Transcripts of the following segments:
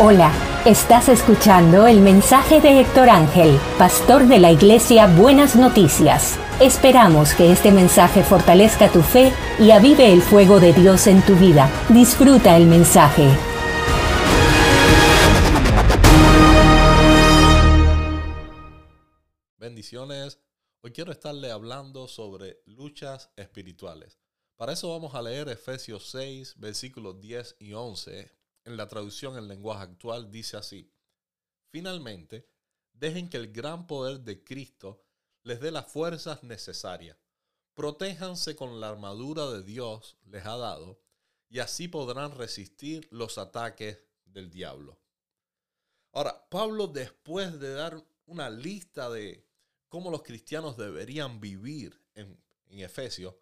Hola, estás escuchando el mensaje de Héctor Ángel, pastor de la iglesia Buenas Noticias. Esperamos que este mensaje fortalezca tu fe y avive el fuego de Dios en tu vida. Disfruta el mensaje. Bendiciones. Hoy quiero estarle hablando sobre luchas espirituales. Para eso vamos a leer Efesios 6, versículos 10 y 11 en la traducción en lenguaje actual dice así. Finalmente, dejen que el gran poder de Cristo les dé las fuerzas necesarias. Protéjanse con la armadura de Dios les ha dado y así podrán resistir los ataques del diablo. Ahora, Pablo después de dar una lista de cómo los cristianos deberían vivir en, en Efesios,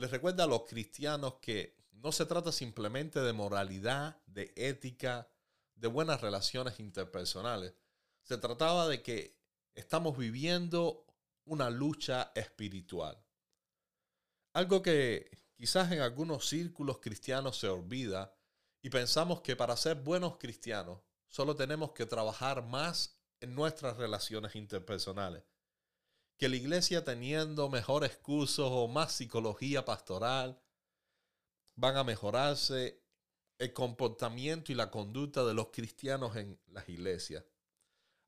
les recuerda a los cristianos que no se trata simplemente de moralidad, de ética, de buenas relaciones interpersonales. Se trataba de que estamos viviendo una lucha espiritual. Algo que quizás en algunos círculos cristianos se olvida y pensamos que para ser buenos cristianos solo tenemos que trabajar más en nuestras relaciones interpersonales. Que la iglesia teniendo mejores cursos o más psicología pastoral, van a mejorarse el comportamiento y la conducta de los cristianos en las iglesias.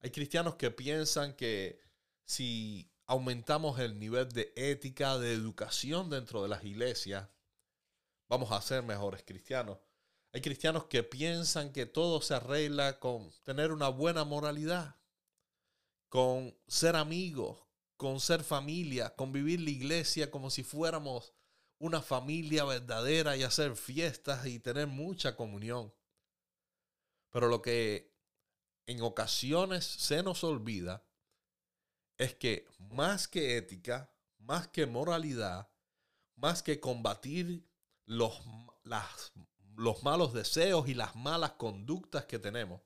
Hay cristianos que piensan que si aumentamos el nivel de ética, de educación dentro de las iglesias, vamos a ser mejores cristianos. Hay cristianos que piensan que todo se arregla con tener una buena moralidad, con ser amigos, con ser familia, con vivir la iglesia como si fuéramos una familia verdadera y hacer fiestas y tener mucha comunión. Pero lo que en ocasiones se nos olvida es que más que ética, más que moralidad, más que combatir los, los malos deseos y las malas conductas que tenemos,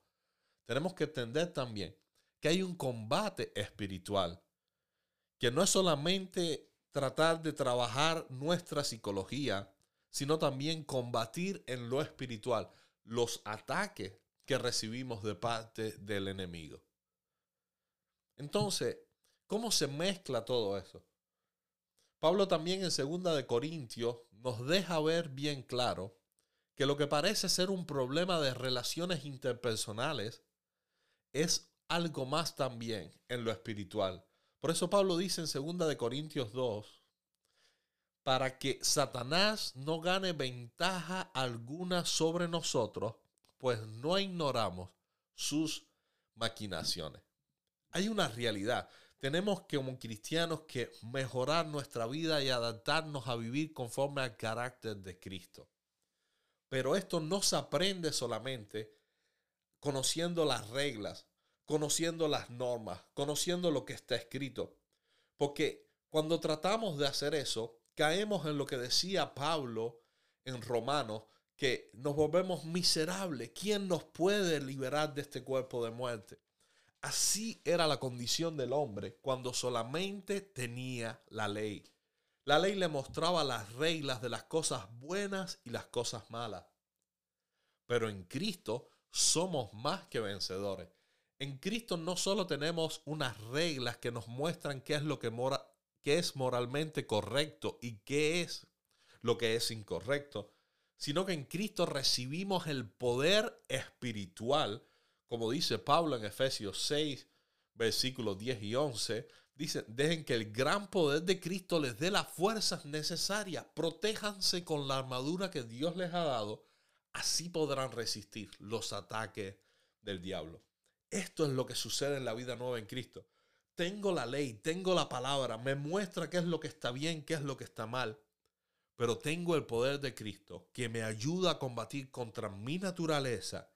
tenemos que entender también que hay un combate espiritual, que no es solamente tratar de trabajar nuestra psicología, sino también combatir en lo espiritual los ataques que recibimos de parte del enemigo. Entonces, ¿cómo se mezcla todo eso? Pablo también en segunda de Corintios nos deja ver bien claro que lo que parece ser un problema de relaciones interpersonales es algo más también en lo espiritual. Por eso Pablo dice en 2 de Corintios 2, para que Satanás no gane ventaja alguna sobre nosotros, pues no ignoramos sus maquinaciones. Hay una realidad. Tenemos como cristianos que mejorar nuestra vida y adaptarnos a vivir conforme al carácter de Cristo. Pero esto no se aprende solamente conociendo las reglas, conociendo las normas, conociendo lo que está escrito. Porque cuando tratamos de hacer eso, caemos en lo que decía Pablo en Romanos, que nos volvemos miserables. ¿Quién nos puede liberar de este cuerpo de muerte? Así era la condición del hombre cuando solamente tenía la ley. La ley le mostraba las reglas de las cosas buenas y las cosas malas. Pero en Cristo somos más que vencedores. En Cristo no solo tenemos unas reglas que nos muestran qué es lo que, mora, qué es moralmente correcto y qué es lo que es incorrecto, sino que en Cristo recibimos el poder espiritual, como dice Pablo en Efesios 6, versículos 10 y 11, dice, dejen que el gran poder de Cristo les dé las fuerzas necesarias, protéjanse con la armadura que Dios les ha dado, así podrán resistir los ataques del diablo. Esto es lo que sucede en la vida nueva en Cristo. Tengo la ley, tengo la palabra, me muestra qué es lo que está bien, qué es lo que está mal. Pero tengo el poder de Cristo que me ayuda a combatir contra mi naturaleza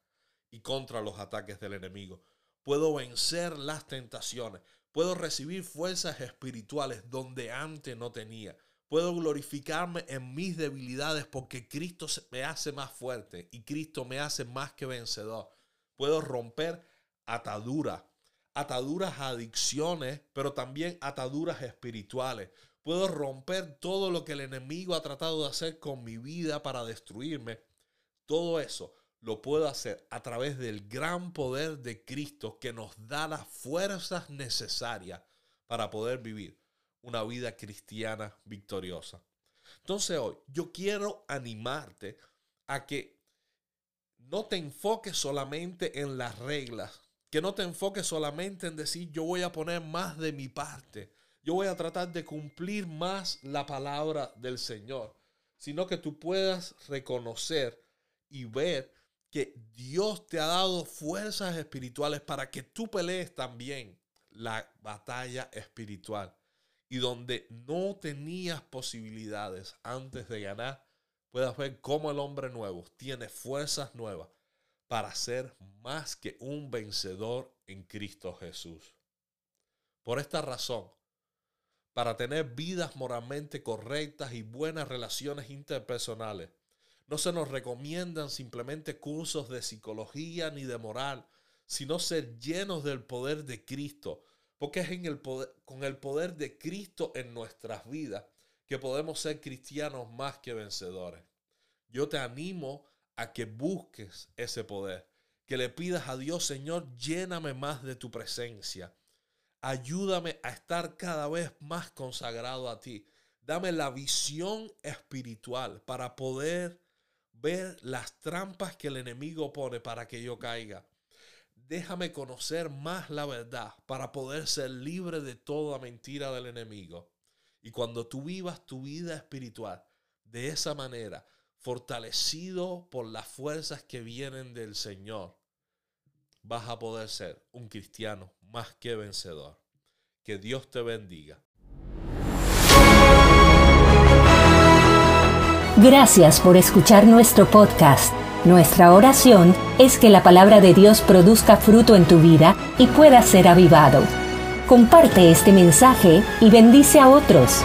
y contra los ataques del enemigo. Puedo vencer las tentaciones. Puedo recibir fuerzas espirituales donde antes no tenía. Puedo glorificarme en mis debilidades porque Cristo me hace más fuerte y Cristo me hace más que vencedor. Puedo romper ataduras, ataduras adicciones, pero también ataduras espirituales. Puedo romper todo lo que el enemigo ha tratado de hacer con mi vida para destruirme. Todo eso lo puedo hacer a través del gran poder de Cristo que nos da las fuerzas necesarias para poder vivir una vida cristiana victoriosa. Entonces hoy yo quiero animarte a que no te enfoques solamente en las reglas, que no te enfoques solamente en decir yo voy a poner más de mi parte, yo voy a tratar de cumplir más la palabra del Señor, sino que tú puedas reconocer y ver que Dios te ha dado fuerzas espirituales para que tú pelees también la batalla espiritual. Y donde no tenías posibilidades antes de ganar, puedas ver cómo el hombre nuevo tiene fuerzas nuevas para ser más que un vencedor en Cristo Jesús. Por esta razón, para tener vidas moralmente correctas y buenas relaciones interpersonales, no se nos recomiendan simplemente cursos de psicología ni de moral, sino ser llenos del poder de Cristo, porque es en el poder, con el poder de Cristo en nuestras vidas que podemos ser cristianos más que vencedores. Yo te animo a que busques ese poder, que le pidas a Dios, Señor, lléname más de tu presencia. Ayúdame a estar cada vez más consagrado a ti. Dame la visión espiritual para poder ver las trampas que el enemigo pone para que yo caiga. Déjame conocer más la verdad para poder ser libre de toda mentira del enemigo. Y cuando tú vivas tu vida espiritual de esa manera, fortalecido por las fuerzas que vienen del Señor, vas a poder ser un cristiano más que vencedor. Que Dios te bendiga. Gracias por escuchar nuestro podcast. Nuestra oración es que la palabra de Dios produzca fruto en tu vida y pueda ser avivado. Comparte este mensaje y bendice a otros.